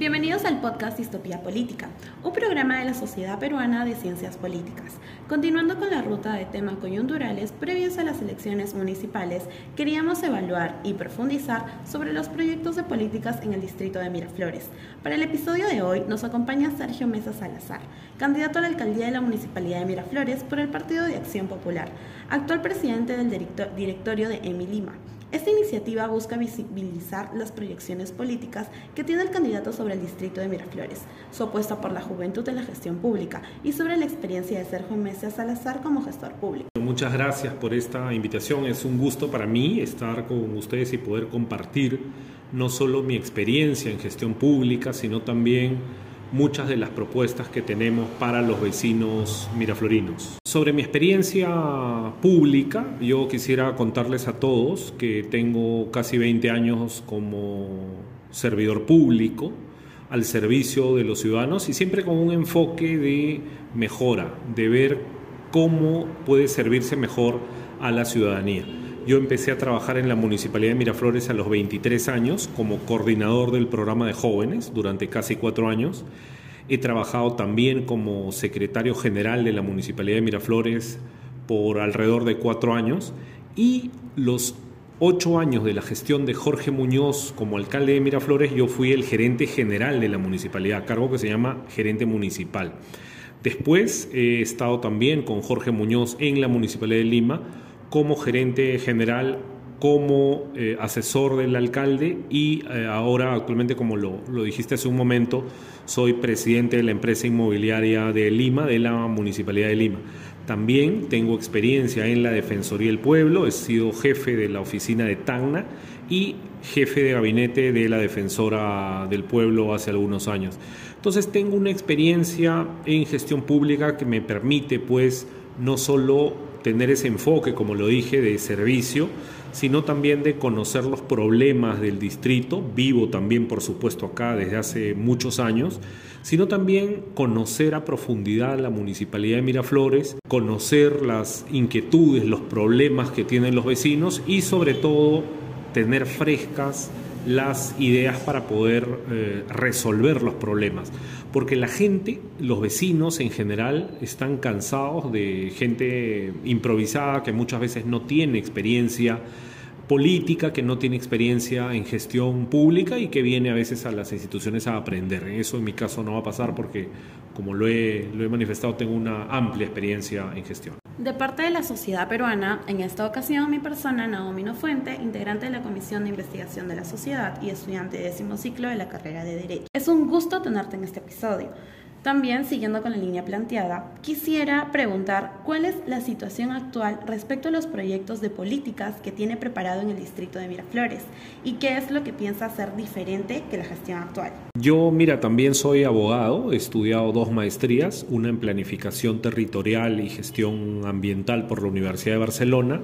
Bienvenidos al podcast Distopía Política, un programa de la Sociedad Peruana de Ciencias Políticas. Continuando con la ruta de temas coyunturales previos a las elecciones municipales, queríamos evaluar y profundizar sobre los proyectos de políticas en el distrito de Miraflores. Para el episodio de hoy nos acompaña Sergio Mesa Salazar, candidato a la alcaldía de la Municipalidad de Miraflores por el Partido de Acción Popular, actual presidente del directorio de EMI Lima. Esta iniciativa busca visibilizar las proyecciones políticas que tiene el candidato sobre el distrito de Miraflores, su apuesta por la juventud en la gestión pública y sobre la experiencia de Sergio Mesa Salazar como gestor público. Muchas gracias por esta invitación. Es un gusto para mí estar con ustedes y poder compartir no solo mi experiencia en gestión pública, sino también muchas de las propuestas que tenemos para los vecinos miraflorinos. Sobre mi experiencia pública, yo quisiera contarles a todos que tengo casi 20 años como servidor público al servicio de los ciudadanos y siempre con un enfoque de mejora, de ver cómo puede servirse mejor a la ciudadanía. Yo empecé a trabajar en la Municipalidad de Miraflores a los 23 años como coordinador del programa de jóvenes durante casi cuatro años. He trabajado también como secretario general de la Municipalidad de Miraflores por alrededor de cuatro años y los ocho años de la gestión de Jorge Muñoz como alcalde de Miraflores, yo fui el gerente general de la municipalidad, cargo que se llama gerente municipal. Después he estado también con Jorge Muñoz en la Municipalidad de Lima como gerente general, como eh, asesor del alcalde y eh, ahora actualmente, como lo, lo, dijiste hace un momento, soy presidente de la empresa inmobiliaria de Lima, de la Municipalidad de Lima. También tengo experiencia en la Defensoría del Pueblo, he sido jefe de la oficina de Tacna y jefe de gabinete de la Defensora del Pueblo hace algunos años. Entonces tengo una experiencia en gestión pública que me permite pues no solo tener ese enfoque, como lo dije, de servicio, sino también de conocer los problemas del distrito, vivo también por supuesto acá desde hace muchos años, sino también conocer a profundidad la municipalidad de Miraflores, conocer las inquietudes, los problemas que tienen los vecinos y sobre todo tener frescas las ideas para poder eh, resolver los problemas. Porque la gente, los vecinos en general, están cansados de gente improvisada que muchas veces no tiene experiencia política, que no tiene experiencia en gestión pública y que viene a veces a las instituciones a aprender. Eso en mi caso no va a pasar porque, como lo he, lo he manifestado, tengo una amplia experiencia en gestión. De parte de la sociedad peruana, en esta ocasión mi persona, Naomi Fuente, integrante de la Comisión de Investigación de la Sociedad y estudiante de décimo ciclo de la carrera de Derecho. Es un gusto tenerte en este episodio. También, siguiendo con la línea planteada, quisiera preguntar cuál es la situación actual respecto a los proyectos de políticas que tiene preparado en el distrito de Miraflores y qué es lo que piensa hacer diferente que la gestión actual. Yo, mira, también soy abogado, he estudiado dos maestrías, una en planificación territorial y gestión ambiental por la Universidad de Barcelona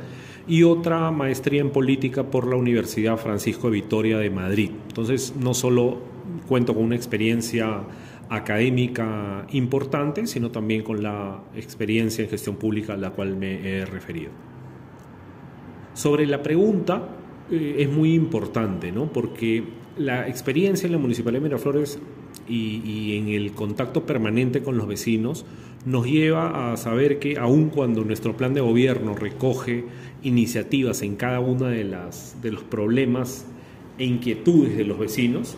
y otra maestría en política por la Universidad Francisco de Vitoria de Madrid. Entonces, no solo cuento con una experiencia académica importante, sino también con la experiencia en gestión pública a la cual me he referido. Sobre la pregunta, eh, es muy importante, ¿no? porque la experiencia en la Municipalidad de Miraflores y, y, en el contacto permanente con los vecinos nos lleva a saber que aun cuando nuestro plan de gobierno recoge iniciativas en cada uno de, las, de los problemas e inquietudes de los vecinos,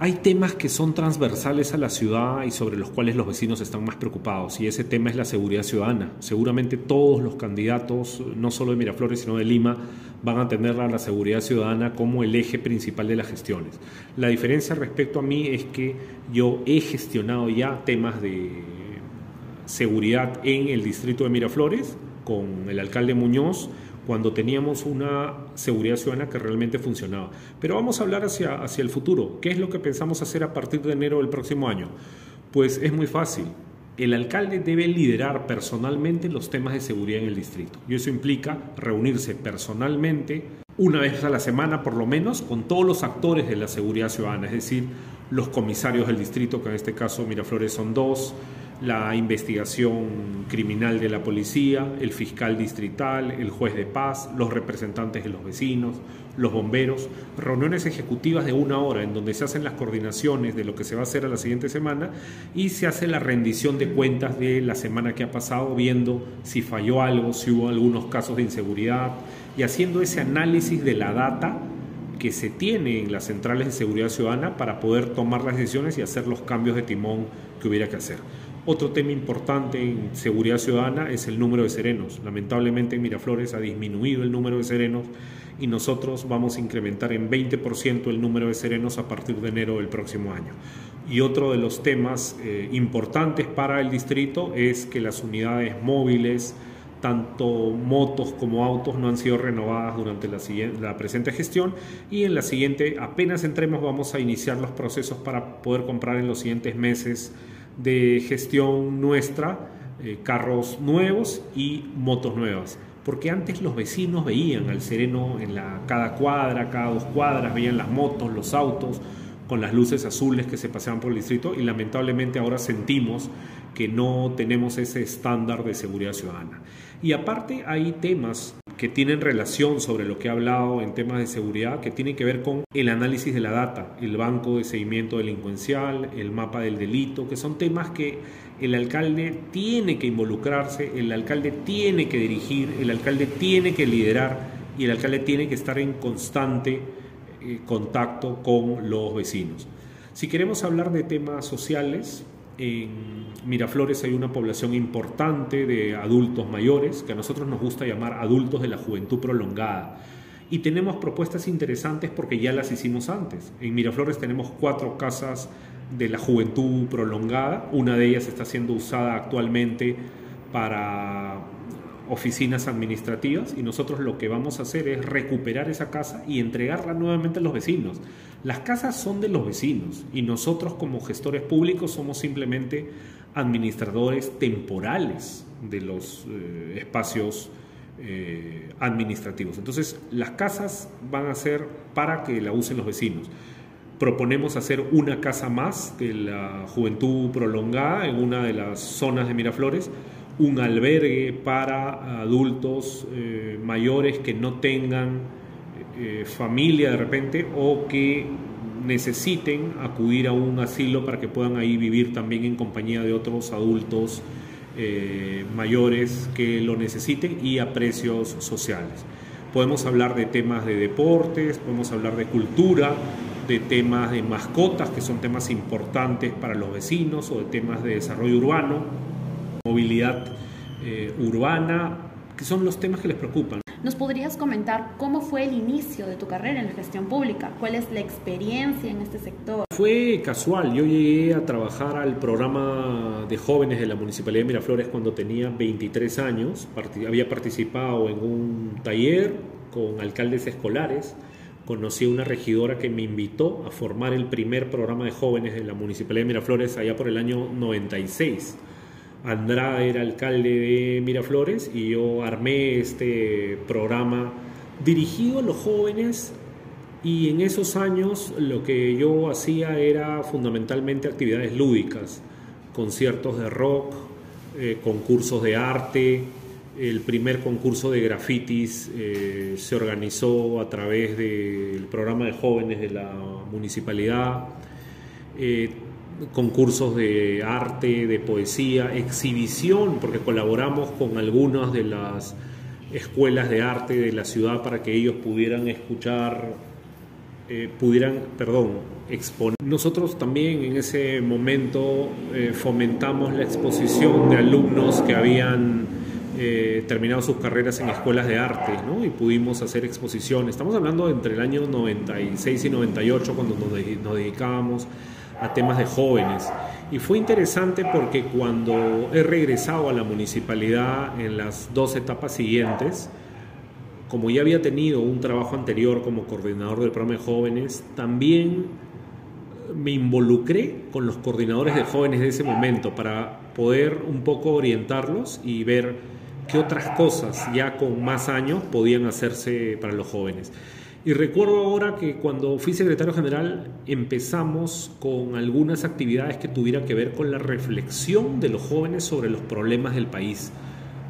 hay temas que son transversales a la ciudad y sobre los cuales los vecinos están más preocupados y ese tema es la seguridad ciudadana. Seguramente todos los candidatos, no solo de Miraflores, sino de Lima, van a tener la seguridad ciudadana como el eje principal de las gestiones. La diferencia respecto a mí es que yo he gestionado ya temas de seguridad en el distrito de Miraflores con el alcalde Muñoz, cuando teníamos una seguridad ciudadana que realmente funcionaba. Pero vamos a hablar hacia, hacia el futuro. ¿Qué es lo que pensamos hacer a partir de enero del próximo año? Pues es muy fácil. El alcalde debe liderar personalmente los temas de seguridad en el distrito. Y eso implica reunirse personalmente una vez a la semana por lo menos con todos los actores de la seguridad ciudadana, es decir, los comisarios del distrito, que en este caso Miraflores son dos, la investigación criminal de la policía, el fiscal distrital, el juez de paz, los representantes de los vecinos, los bomberos, reuniones ejecutivas de una hora en donde se hacen las coordinaciones de lo que se va a hacer a la siguiente semana y se hace la rendición de cuentas de la semana que ha pasado, viendo si falló algo, si hubo algunos casos de inseguridad y haciendo ese análisis de la data que se tiene en las centrales de seguridad ciudadana para poder tomar las decisiones y hacer los cambios de timón que hubiera que hacer. Otro tema importante en seguridad ciudadana es el número de serenos. Lamentablemente en Miraflores ha disminuido el número de serenos y nosotros vamos a incrementar en 20% el número de serenos a partir de enero del próximo año. Y otro de los temas eh, importantes para el distrito es que las unidades móviles, tanto motos como autos, no han sido renovadas durante la, la presente gestión y en la siguiente, apenas entremos, vamos a iniciar los procesos para poder comprar en los siguientes meses de gestión nuestra eh, carros nuevos y motos nuevas. Porque antes los vecinos veían al sereno en la, cada cuadra, cada dos cuadras, veían las motos, los autos con las luces azules que se paseaban por el distrito y lamentablemente ahora sentimos que no tenemos ese estándar de seguridad ciudadana. Y aparte hay temas que tienen relación sobre lo que he hablado en temas de seguridad, que tienen que ver con el análisis de la data, el banco de seguimiento delincuencial, el mapa del delito, que son temas que el alcalde tiene que involucrarse, el alcalde tiene que dirigir, el alcalde tiene que liderar y el alcalde tiene que estar en constante eh, contacto con los vecinos. Si queremos hablar de temas sociales, en Miraflores hay una población importante de adultos mayores, que a nosotros nos gusta llamar adultos de la juventud prolongada. Y tenemos propuestas interesantes porque ya las hicimos antes. En Miraflores tenemos cuatro casas de la juventud prolongada. Una de ellas está siendo usada actualmente para oficinas administrativas y nosotros lo que vamos a hacer es recuperar esa casa y entregarla nuevamente a los vecinos. Las casas son de los vecinos y nosotros como gestores públicos somos simplemente administradores temporales de los eh, espacios eh, administrativos. Entonces las casas van a ser para que la usen los vecinos proponemos hacer una casa más de la juventud prolongada en una de las zonas de Miraflores, un albergue para adultos eh, mayores que no tengan eh, familia de repente o que necesiten acudir a un asilo para que puedan ahí vivir también en compañía de otros adultos eh, mayores que lo necesiten y a precios sociales. Podemos hablar de temas de deportes, podemos hablar de cultura, de temas de mascotas, que son temas importantes para los vecinos, o de temas de desarrollo urbano, movilidad eh, urbana, que son los temas que les preocupan. ¿Nos podrías comentar cómo fue el inicio de tu carrera en la gestión pública? ¿Cuál es la experiencia en este sector? Fue casual. Yo llegué a trabajar al programa de jóvenes de la Municipalidad de Miraflores cuando tenía 23 años. Había participado en un taller con alcaldes escolares conocí a una regidora que me invitó a formar el primer programa de jóvenes en la Municipalidad de Miraflores allá por el año 96. Andrade era alcalde de Miraflores y yo armé este programa dirigido a los jóvenes y en esos años lo que yo hacía era fundamentalmente actividades lúdicas, conciertos de rock, eh, concursos de arte, el primer concurso de grafitis eh, se organizó a través del programa de jóvenes de la municipalidad, eh, concursos de arte, de poesía, exhibición, porque colaboramos con algunas de las escuelas de arte de la ciudad para que ellos pudieran escuchar, eh, pudieran, perdón, exponer. Nosotros también en ese momento fomentamos la exposición de alumnos que habían eh, terminado sus carreras en escuelas de arte ¿no? y pudimos hacer exposiciones. Estamos hablando entre el año 96 y 98 cuando nos, nos dedicábamos a temas de jóvenes. Y fue interesante porque cuando he regresado a la municipalidad en las dos etapas siguientes, como ya había tenido un trabajo anterior como coordinador del programa de jóvenes, también me involucré con los coordinadores de jóvenes de ese momento para poder un poco orientarlos y ver qué otras cosas ya con más años podían hacerse para los jóvenes. Y recuerdo ahora que cuando fui secretario general empezamos con algunas actividades que tuvieran que ver con la reflexión de los jóvenes sobre los problemas del país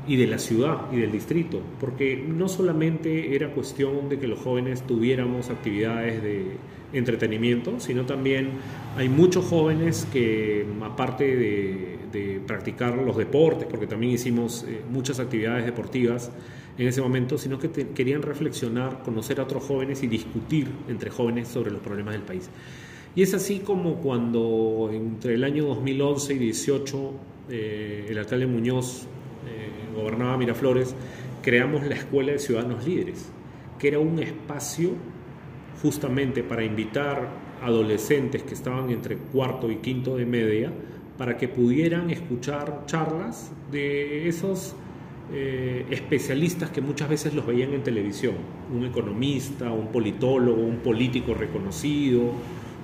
y de la ciudad y del distrito, porque no solamente era cuestión de que los jóvenes tuviéramos actividades de entretenimiento, sino también hay muchos jóvenes que, aparte de, practicar los deportes, porque también hicimos eh, muchas actividades deportivas en ese momento, sino que querían reflexionar, conocer a otros jóvenes y discutir entre jóvenes sobre los problemas del país. Y es así como cuando entre el año 2011 y 2018 eh, el alcalde Muñoz eh, gobernaba Miraflores, creamos la Escuela de Ciudadanos Líderes, que era un espacio justamente para invitar adolescentes que estaban entre cuarto y quinto de media para que pudieran escuchar charlas de esos eh, especialistas que muchas veces los veían en televisión, un economista, un politólogo, un político reconocido,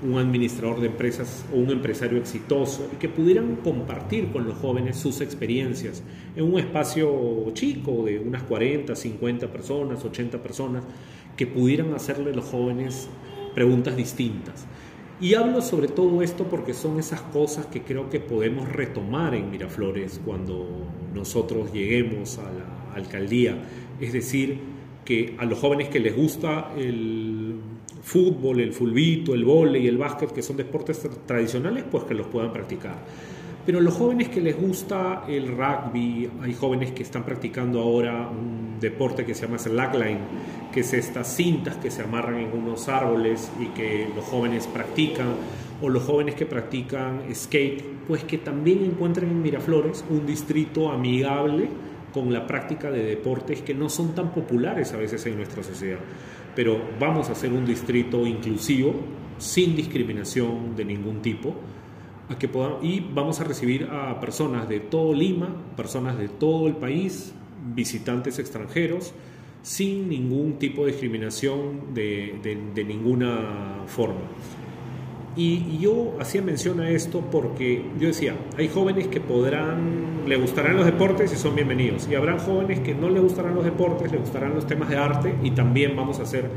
un administrador de empresas o un empresario exitoso y que pudieran compartir con los jóvenes sus experiencias en un espacio chico de unas 40, 50 personas, 80 personas, que pudieran hacerle a los jóvenes preguntas distintas. Y hablo sobre todo esto porque son esas cosas que creo que podemos retomar en Miraflores cuando nosotros lleguemos a la alcaldía. Es decir, que a los jóvenes que les gusta el fútbol, el fulbito, el vóley, el básquet, que son deportes tradicionales, pues que los puedan practicar. Pero los jóvenes que les gusta el rugby, hay jóvenes que están practicando ahora un deporte que se llama slackline, que es estas cintas que se amarran en unos árboles y que los jóvenes practican, o los jóvenes que practican skate, pues que también encuentren en Miraflores un distrito amigable con la práctica de deportes que no son tan populares a veces en nuestra sociedad. Pero vamos a hacer un distrito inclusivo, sin discriminación de ningún tipo, a que y vamos a recibir a personas de todo Lima, personas de todo el país, visitantes extranjeros, sin ningún tipo de discriminación de, de, ninguna forma. Y, yo hacía mención a esto porque yo decía, hay jóvenes que podrán, le gustarán los deportes y son bienvenidos. Y habrán jóvenes que no le gustarán los deportes, le gustarán los temas de arte y también vamos a hacer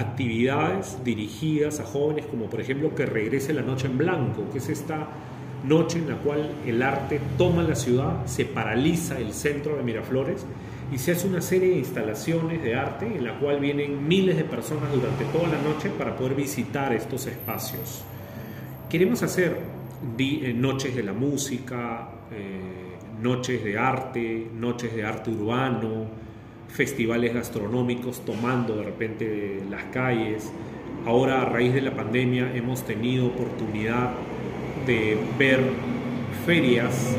actividades dirigidas a jóvenes como por ejemplo que regrese la noche en blanco, que es esta noche en la cual el arte toma la ciudad, se paraliza el centro de Miraflores y se hace una serie de instalaciones de arte en la cual vienen miles de personas durante toda la noche para poder visitar estos espacios. Queremos hacer eh, noches de la música, eh, noches de arte, noches de arte urbano, festivales gastronómicos tomando de repente las calles. Ahora a raíz de la pandemia hemos tenido oportunidad de ver ferias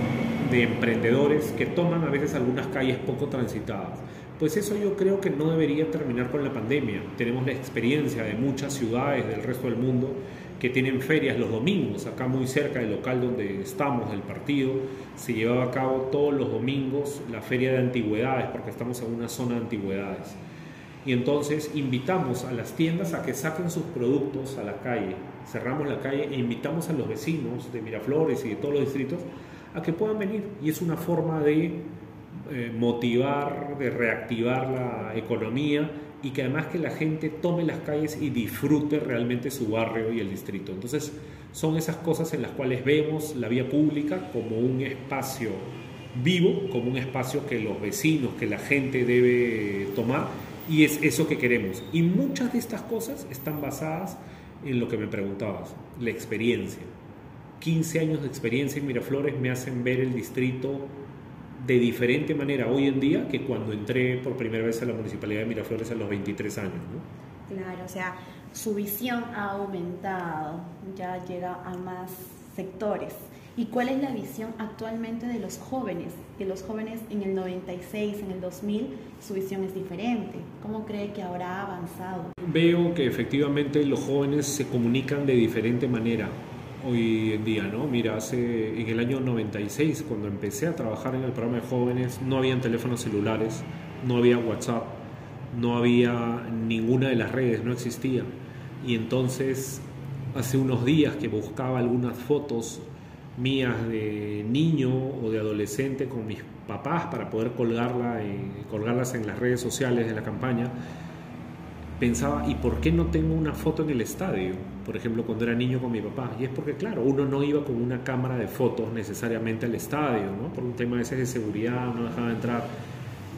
de emprendedores que toman a veces algunas calles poco transitadas. Pues eso yo creo que no debería terminar con la pandemia. Tenemos la experiencia de muchas ciudades del resto del mundo que tienen ferias los domingos. Acá muy cerca del local donde estamos, del partido, se llevaba a cabo todos los domingos la feria de antigüedades, porque estamos en una zona de antigüedades. Y entonces invitamos a las tiendas a que saquen sus productos a la calle. Cerramos la calle e invitamos a los vecinos de Miraflores y de todos los distritos a que puedan venir. Y es una forma de eh, motivar, de reactivar la economía y que además que la gente tome las calles y disfrute realmente su barrio y el distrito. Entonces son esas cosas en las cuales vemos la vía pública como un espacio vivo, como un espacio que los vecinos, que la gente debe tomar y es eso que queremos. Y muchas de estas cosas están basadas en lo que me preguntabas, la experiencia. 15 años de experiencia en Miraflores me hacen ver el distrito de diferente manera hoy en día que cuando entré por primera vez a la Municipalidad de Miraflores a los 23 años. Claro, o sea, su visión ha aumentado, ya llega a más sectores. ¿Y cuál es la visión actualmente de los jóvenes? Que los jóvenes en el 96, en el 2000, su visión es diferente. ¿Cómo cree que ahora ha avanzado? Veo que efectivamente los jóvenes se comunican de diferente manera hoy en día, ¿no? Mira, hace en el año 96, cuando empecé a trabajar en el programa de jóvenes, no habían teléfonos celulares, no había WhatsApp, no había ninguna de las redes, no existía. Y entonces, hace unos días que buscaba algunas fotos mías de niño o de adolescente con mis papás para poder colgarla colgarlas en las redes sociales de la campaña, pensaba, ¿y por qué no tengo una foto en el estadio? Por ejemplo, cuando era niño con mi papá. Y es porque, claro, uno no iba con una cámara de fotos necesariamente al estadio, ¿no? Por un tema ese de seguridad, no dejaba entrar.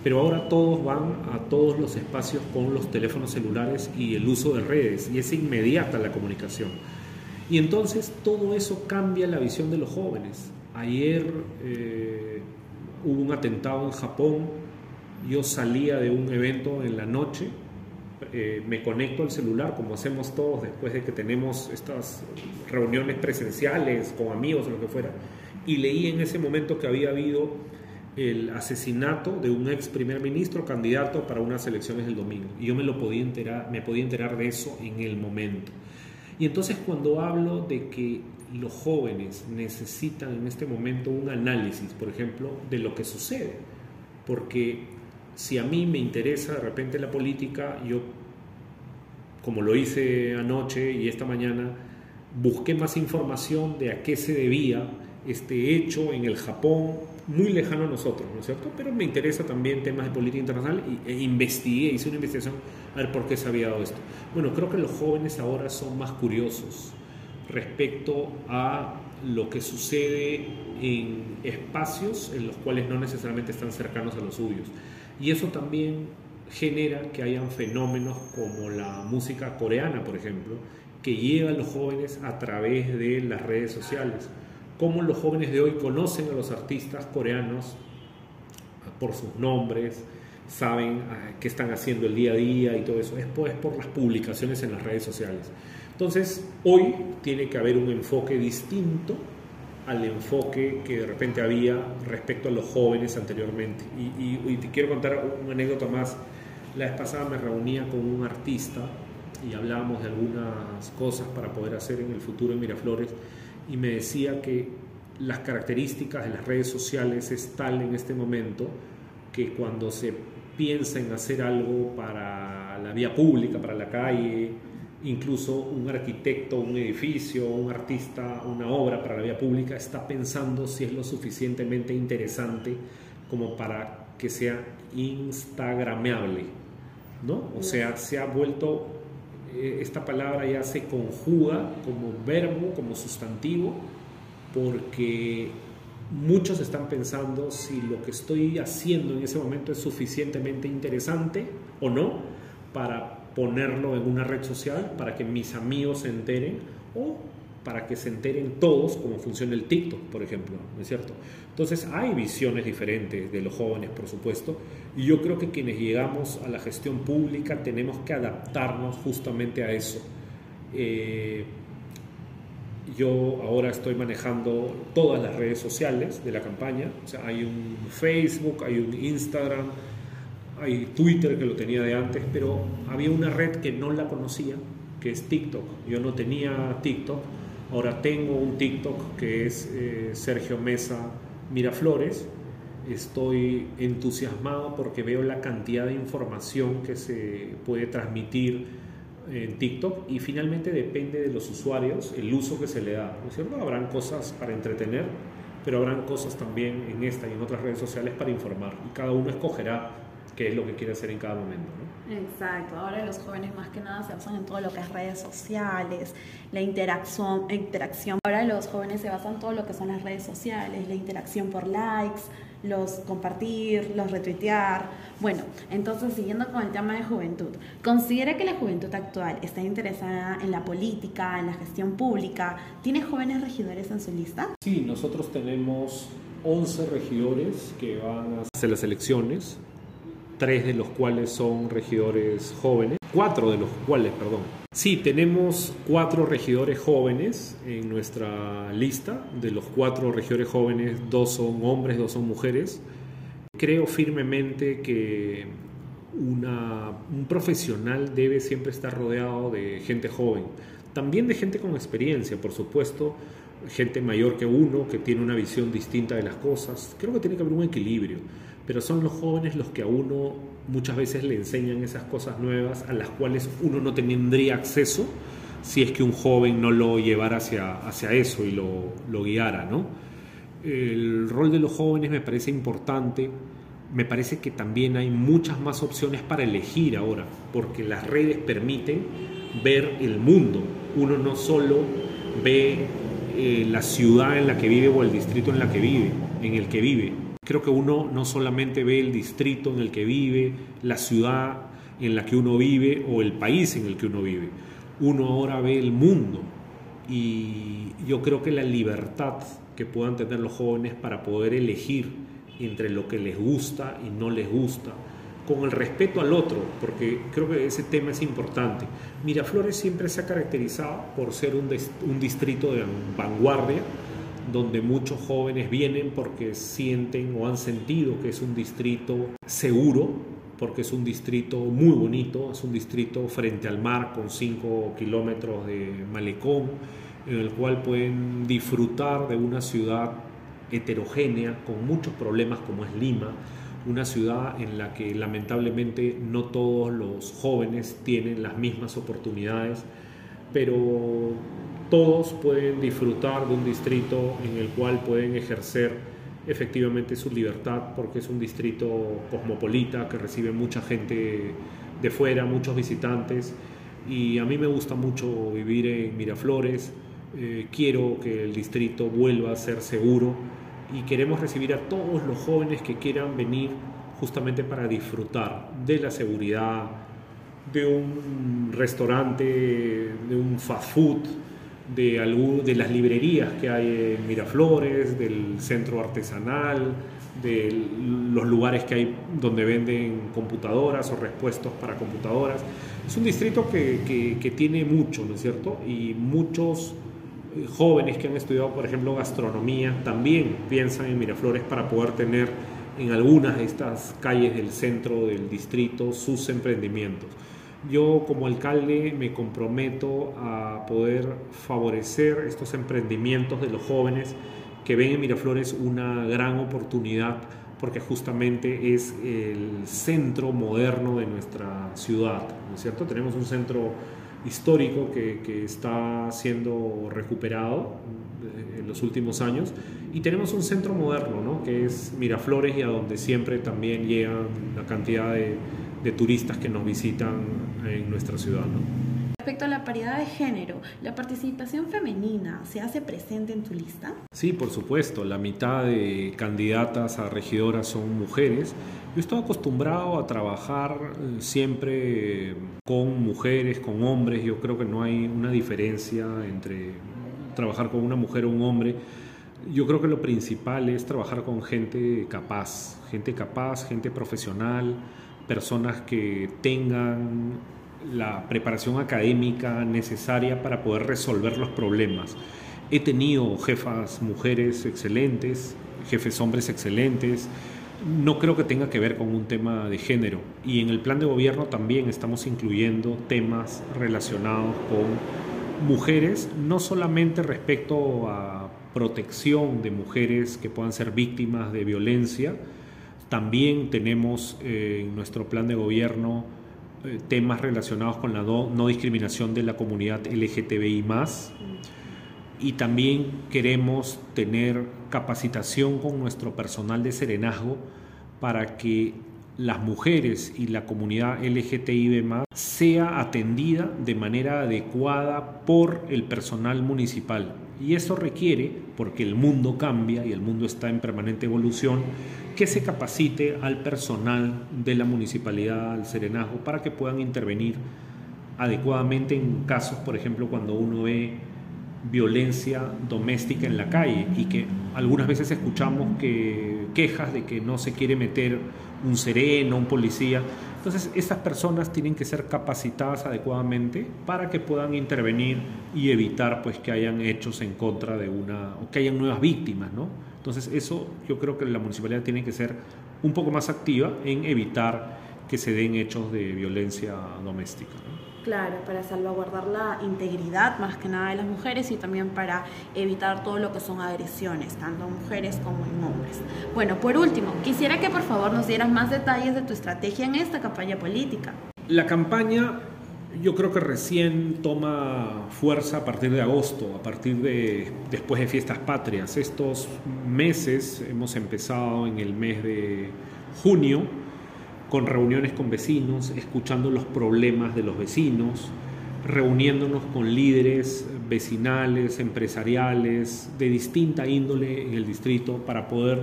Pero ahora todos van a todos los espacios con los teléfonos celulares y el uso de redes, y es inmediata la comunicación. Y entonces todo eso cambia la visión de los jóvenes. Ayer eh, hubo un atentado en Japón, yo salía de un evento en la noche eh, me conecto al celular, como hacemos todos después de que tenemos estas reuniones presenciales con amigos o lo que fuera, y leí en ese momento que había habido el asesinato de un ex primer ministro candidato para unas elecciones del domingo. Y yo me lo podía enterar, me podía enterar de eso en el momento. Y entonces cuando hablo de que los jóvenes necesitan en este momento un análisis, por ejemplo, de lo que sucede, porque si a mí me interesa de repente la política, yo, como lo hice anoche y esta mañana, busqué más información de a qué se debía este hecho en el Japón, muy lejano a nosotros, ¿no es cierto? Pero me interesa también temas de política internacional e investigué, hice una investigación a ver por qué se había dado esto. Bueno, creo que los jóvenes ahora son más curiosos respecto a lo que sucede en espacios en los cuales no necesariamente están cercanos a los suyos. Y eso también genera que hayan fenómenos como la música coreana, por ejemplo, que lleva a los jóvenes a través de las redes sociales. Cómo los jóvenes de hoy conocen a los artistas coreanos por sus nombres, saben ah, qué están haciendo el día a día y todo eso. Es pues por las publicaciones en las redes sociales. Entonces, hoy tiene que haber un enfoque distinto al enfoque que de repente había respecto a los jóvenes anteriormente. Y, te quiero contar una anécdota más. La vez pasada me reunía con un artista y hablábamos de algunas cosas para poder hacer en el futuro en Miraflores y me decía que las características de las redes sociales es tal en este momento que cuando se piensa en hacer algo para la vía pública, para la calle, incluso un arquitecto, un edificio, un artista, una obra para la vía pública está pensando si es lo suficientemente interesante como para que sea instagrameable, ¿no? O sea, se ha vuelto, eh, esta palabra ya se conjuga como verbo, como sustantivo, porque muchos están pensando si lo que estoy haciendo en ese momento es suficientemente interesante o no para ponerlo en una red social para que mis amigos se enteren o para que se enteren todos cómo funciona el TikTok, por ejemplo, ¿no es cierto? Entonces hay visiones diferentes de los jóvenes, por supuesto, y yo creo que quienes llegamos a la gestión pública tenemos que adaptarnos justamente a eso. Eh, yo ahora estoy manejando todas las redes sociales de la campaña, o sea, hay un Facebook, hay un Instagram, hay Twitter que lo tenía de antes, pero había una red que no la conocía, que es TikTok. Yo no tenía TikTok, ahora tengo un TikTok que es eh, Sergio Mesa Miraflores. Estoy entusiasmado porque veo la cantidad de información que se puede transmitir en TikTok y finalmente depende de los usuarios el uso que se le da. ¿no es cierto? Habrán cosas para entretener, pero habrán cosas también en esta y en otras redes sociales para informar y cada uno escogerá qué es lo que quiere hacer en cada momento. ¿no? Exacto, ahora los jóvenes más que nada se basan en todo lo que es redes sociales, la interacción, interacción. Ahora los jóvenes se basan en todo lo que son las redes sociales, la interacción por likes, los compartir, los retuitear. Bueno, entonces siguiendo con el tema de juventud, ¿considera que la juventud actual está interesada en la política, en la gestión pública? ¿Tiene jóvenes regidores en su lista? Sí, nosotros tenemos 11 regidores que van a hacer las elecciones tres de los cuales son regidores jóvenes, cuatro de los cuales, perdón. Sí, tenemos cuatro regidores jóvenes en nuestra lista. De los cuatro regidores jóvenes, dos son hombres, dos son mujeres. Creo firmemente que un profesional debe siempre estar rodeado de gente joven, también de gente con experiencia, por supuesto, gente mayor que uno, que tiene una visión distinta de las cosas. Creo que tiene que haber un equilibrio pero son los jóvenes los que a uno muchas veces le enseñan esas cosas nuevas a las cuales uno no tendría acceso si es que un joven no lo llevara hacia, hacia eso y lo, lo guiara. ¿no? El rol de los jóvenes me parece importante me parece que también hay muchas más opciones para elegir ahora, porque las redes permiten ver el mundo. Uno no solo ve eh, la ciudad en la que vive o el distrito en la que vive, en el que vive. Creo que uno no solamente ve el distrito en el que vive, la ciudad en la que uno vive o el país en el que uno vive. Uno ahora ve el mundo y yo creo que la libertad que puedan tener los jóvenes para poder elegir entre lo que les gusta y no les gusta, con el respeto al otro, porque creo que ese tema es importante. Miraflores siempre se ha caracterizado por ser un, un distrito de vanguardia, donde muchos jóvenes vienen porque sienten o han sentido que es un distrito seguro, porque es un distrito muy bonito, es un distrito frente al mar con 5 kilómetros de malecón, en el cual pueden disfrutar de una ciudad heterogénea con muchos problemas como es Lima, una ciudad en la que lamentablemente no todos los jóvenes tienen las mismas oportunidades, pero todos pueden disfrutar de un distrito en el cual pueden ejercer efectivamente su libertad porque es un distrito cosmopolita que recibe mucha gente de fuera, muchos visitantes. Y a mí me gusta mucho vivir en Miraflores, eh, quiero que el distrito vuelva a ser seguro y queremos recibir a todos los jóvenes que quieran venir justamente para disfrutar de la seguridad, de un restaurante, de un fast food, de, de las librerías que hay en Miraflores, del centro artesanal, de los lugares que hay donde venden computadoras o repuestos para computadoras. Es un distrito que, que tiene mucho, ¿no es cierto? Y muchos jóvenes que han estudiado, por ejemplo, gastronomía, también piensan en Miraflores para poder tener en algunas de estas calles del centro del distrito sus emprendimientos. Yo como alcalde me comprometo a poder favorecer estos emprendimientos de los jóvenes que ven en Miraflores una gran oportunidad porque justamente es el centro moderno de nuestra ciudad, ¿no es cierto? Tenemos un centro histórico que, que, está siendo recuperado eh, en los últimos años. Y tenemos un centro moderno, ¿no? que es Miraflores y a donde siempre también llegan la cantidad de, de turistas que nos visitan en nuestra ciudad. ¿no? Respecto a la paridad de género, ¿la participación femenina se hace presente en tu lista? Sí, por supuesto. La mitad de candidatas a regidoras son mujeres. Yo estoy acostumbrado a trabajar eh, siempre con mujeres, con hombres. Yo creo que no hay una diferencia entre trabajar con una mujer o un hombre. Yo creo que lo principal es trabajar con gente capaz, gente capaz, gente profesional, personas que tengan la preparación académica necesaria para poder resolver los problemas. He tenido jefas mujeres excelentes, jefes hombres excelentes. No creo que tenga que ver con un tema de género. Y en el plan de gobierno también estamos incluyendo temas relacionados con mujeres, no solamente respecto a protección de mujeres que puedan ser víctimas de violencia, también tenemos eh, en nuestro plan de gobierno eh, temas relacionados con la no, discriminación de la comunidad LGTBI y también queremos tener capacitación con nuestro personal de serenazgo para que las mujeres y la comunidad LGTBI sea atendida de manera adecuada por el personal municipal. Y eso requiere, porque el mundo cambia y el mundo está en permanente evolución, que se capacite al personal de la municipalidad, al serenazgo, para que puedan intervenir adecuadamente en casos, por ejemplo, cuando uno ve violencia doméstica en la calle y que algunas veces escuchamos que quejas de que no se quiere meter un sereno, un policía. Entonces, estas personas tienen que ser capacitadas adecuadamente para que puedan intervenir y evitar pues que hayan hechos en contra de una o que hayan nuevas víctimas, ¿no? Entonces, eso yo creo que la municipalidad tiene que ser un poco más activa en evitar que se den hechos de violencia doméstica. Claro, para salvaguardar la integridad más que nada de las mujeres y también para evitar todo lo que son agresiones, tanto en mujeres como en hombres. Bueno, por último, quisiera que por favor nos dieras más detalles de tu estrategia en esta campaña política. La campaña yo creo que recién toma fuerza a partir de agosto, a partir de después de fiestas patrias. Estos meses hemos empezado en el mes de junio con reuniones con vecinos, escuchando los problemas de los vecinos, reuniéndonos con líderes vecinales, empresariales, de distinta índole en el distrito para poder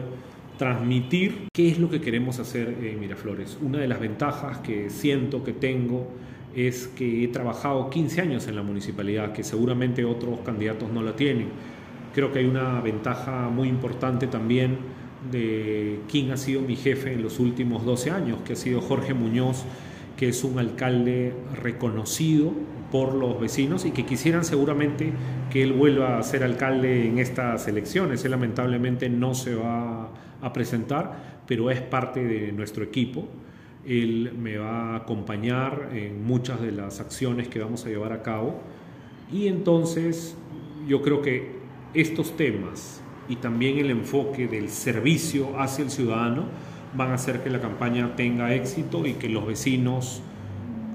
transmitir qué es lo que queremos hacer en Miraflores. Una de las ventajas que siento que tengo es que he trabajado 15 años en la municipalidad, que seguramente otros candidatos no la tienen. Creo que hay una ventaja muy importante también de quién ha sido mi jefe en los últimos 12 años, que ha sido Jorge Muñoz, que es un alcalde reconocido por los vecinos y que quisieran seguramente que él vuelva a ser alcalde en estas elecciones. Él lamentablemente no se va a presentar, pero es parte de nuestro equipo. Él me va a acompañar en muchas de las acciones que vamos a llevar a cabo. Y entonces yo creo que estos temas y también el enfoque del servicio hacia el ciudadano van a hacer que la campaña tenga éxito y que los vecinos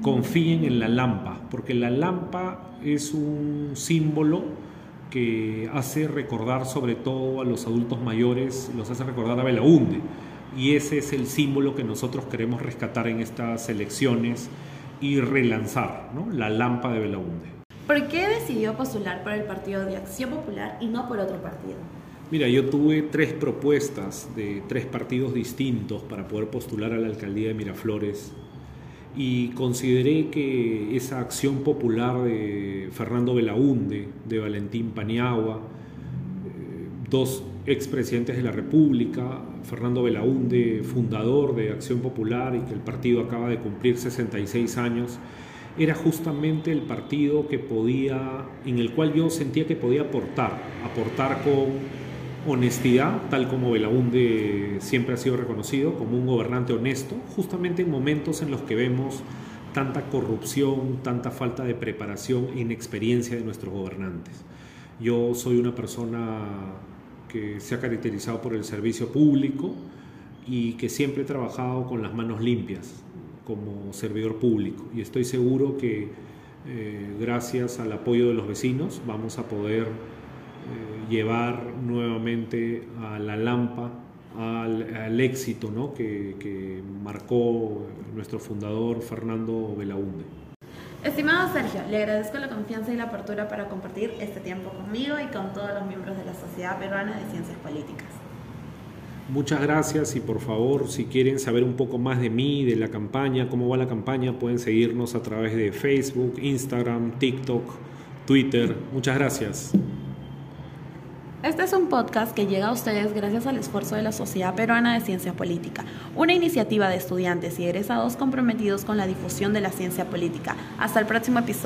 confíen en la Lampa, porque la Lampa es un símbolo que hace recordar sobre todo a los adultos mayores, los hace recordar a Belaunde, y ese es el símbolo que nosotros queremos rescatar en estas elecciones y relanzar, ¿no? la Lampa de Belaunde. ¿Por qué decidió postular por el Partido de Acción Popular y no por otro partido? Mira, yo tuve tres propuestas de tres partidos distintos para poder postular a la alcaldía de Miraflores y consideré que esa acción popular de Fernando Belaunde, de Valentín Paniagua, eh, dos expresidentes de la República, Fernando Belaunde, fundador de Acción Popular y que el partido acaba de cumplir 66 años, era justamente el partido que podía, en el cual yo sentía que podía aportar, aportar con honestidad, tal como Belaunde siempre ha sido reconocido como un gobernante honesto, justamente en momentos en los que vemos tanta corrupción, tanta falta de preparación e inexperiencia de nuestros gobernantes. Yo soy una persona que se ha caracterizado por el servicio público y que siempre he trabajado con las manos limpias como servidor público y estoy seguro que eh, gracias al apoyo de los vecinos vamos a poder llevar nuevamente a la Lampa al, éxito ¿no? que, que, marcó nuestro fundador Fernando Belaunde. Estimado Sergio, le agradezco la confianza y la apertura para compartir este tiempo conmigo y con todos los miembros de la Sociedad Peruana de Ciencias Políticas. Muchas gracias y por favor, si quieren saber un poco más de mí, de la campaña, cómo va la campaña, pueden seguirnos a través de Facebook, Instagram, TikTok, Twitter. Muchas gracias. Este es un podcast que llega a ustedes gracias al esfuerzo de la Sociedad Peruana de Ciencia Política, una iniciativa de estudiantes y egresados comprometidos con la difusión de la ciencia política. Hasta el próximo episodio.